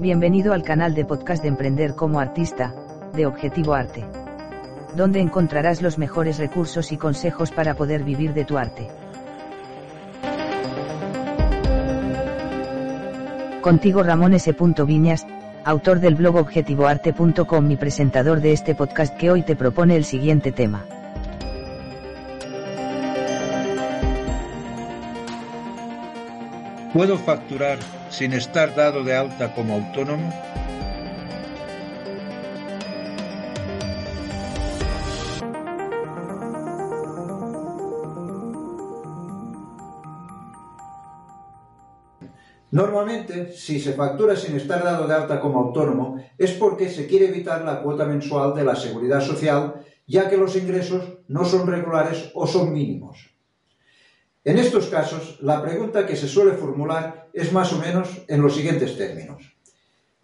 Bienvenido al canal de podcast de Emprender como Artista, de Objetivo Arte. Donde encontrarás los mejores recursos y consejos para poder vivir de tu arte. Contigo Ramón S. Viñas, autor del blog objetivoarte.com y presentador de este podcast que hoy te propone el siguiente tema. ¿Puedo facturar sin estar dado de alta como autónomo? Normalmente, si se factura sin estar dado de alta como autónomo, es porque se quiere evitar la cuota mensual de la seguridad social, ya que los ingresos no son regulares o son mínimos. En estos casos, la pregunta que se suele formular es más o menos en los siguientes términos.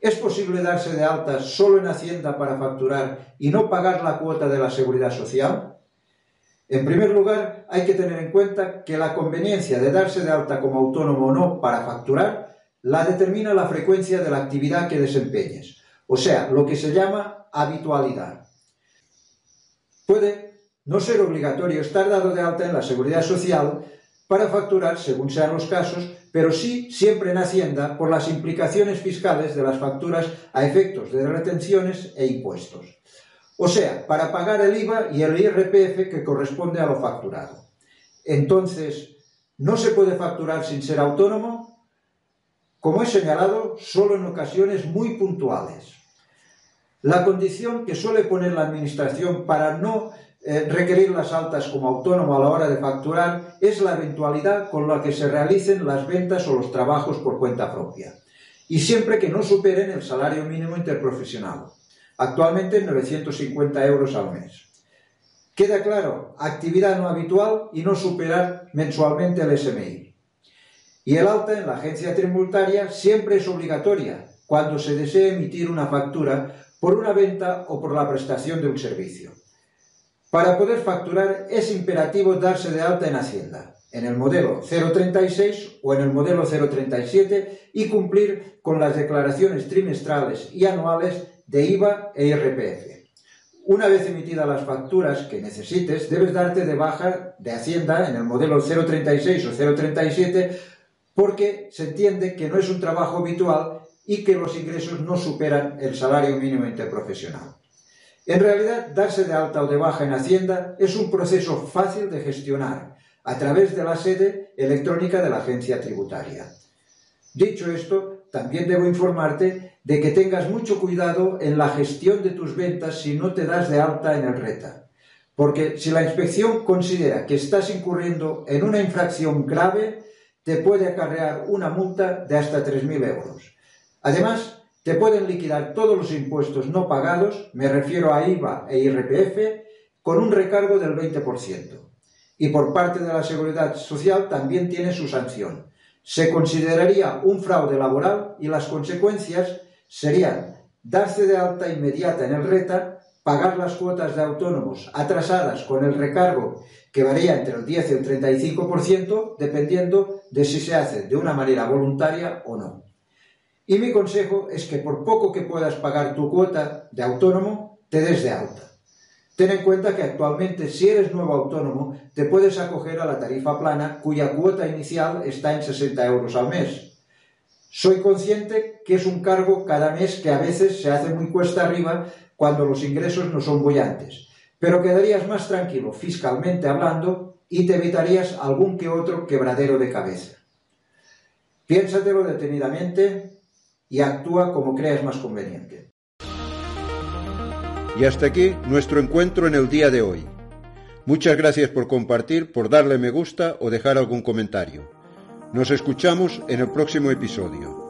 ¿Es posible darse de alta solo en Hacienda para facturar y no pagar la cuota de la seguridad social? En primer lugar, hay que tener en cuenta que la conveniencia de darse de alta como autónomo o no para facturar la determina la frecuencia de la actividad que desempeñes, o sea, lo que se llama habitualidad. Puede no ser obligatorio estar dado de alta en la seguridad social para facturar según sean los casos, pero sí siempre en Hacienda por las implicaciones fiscales de las facturas a efectos de retenciones e impuestos. O sea, para pagar el IVA y el IRPF que corresponde a lo facturado. Entonces, ¿no se puede facturar sin ser autónomo? Como he señalado, solo en ocasiones muy puntuales. La condición que suele poner la Administración para no eh, requerir las altas como autónomo a la hora de facturar es la eventualidad con la que se realicen las ventas o los trabajos por cuenta propia, y siempre que no superen el salario mínimo interprofesional, actualmente 950 euros al mes. Queda claro, actividad no habitual y no superar mensualmente el SMI. Y el alta en la agencia tributaria siempre es obligatoria cuando se desee emitir una factura por una venta o por la prestación de un servicio. Para poder facturar es imperativo darse de alta en Hacienda, en el modelo 036 o en el modelo 037 y cumplir con las declaraciones trimestrales y anuales de IVA e IRPF. Una vez emitidas las facturas que necesites, debes darte de baja de Hacienda en el modelo 036 o 037 porque se entiende que no es un trabajo habitual y que los ingresos no superan el salario mínimo interprofesional. En realidad, darse de alta o de baja en Hacienda es un proceso fácil de gestionar a través de la sede electrónica de la agencia tributaria. Dicho esto, también debo informarte de que tengas mucho cuidado en la gestión de tus ventas si no te das de alta en el RETA, porque si la inspección considera que estás incurriendo en una infracción grave, te puede acarrear una multa de hasta 3.000 euros. Además, te pueden liquidar todos los impuestos no pagados, me refiero a IVA e IRPF, con un recargo del 20%. Y por parte de la Seguridad Social también tiene su sanción. Se consideraría un fraude laboral y las consecuencias serían darse de alta inmediata en el RETA, pagar las cuotas de autónomos atrasadas con el recargo que varía entre el 10 y el 35%, dependiendo de si se hace de una manera voluntaria o no. Y mi consejo es que por poco que puedas pagar tu cuota de autónomo, te des de alta. Ten en cuenta que actualmente si eres nuevo autónomo, te puedes acoger a la tarifa plana cuya cuota inicial está en 60 euros al mes. Soy consciente que es un cargo cada mes que a veces se hace muy cuesta arriba cuando los ingresos no son bullantes, pero quedarías más tranquilo fiscalmente hablando y te evitarías algún que otro quebradero de cabeza. Piénsatelo detenidamente y actúa como creas más conveniente. Y hasta aquí nuestro encuentro en el día de hoy. Muchas gracias por compartir, por darle me gusta o dejar algún comentario. Nos escuchamos en el próximo episodio.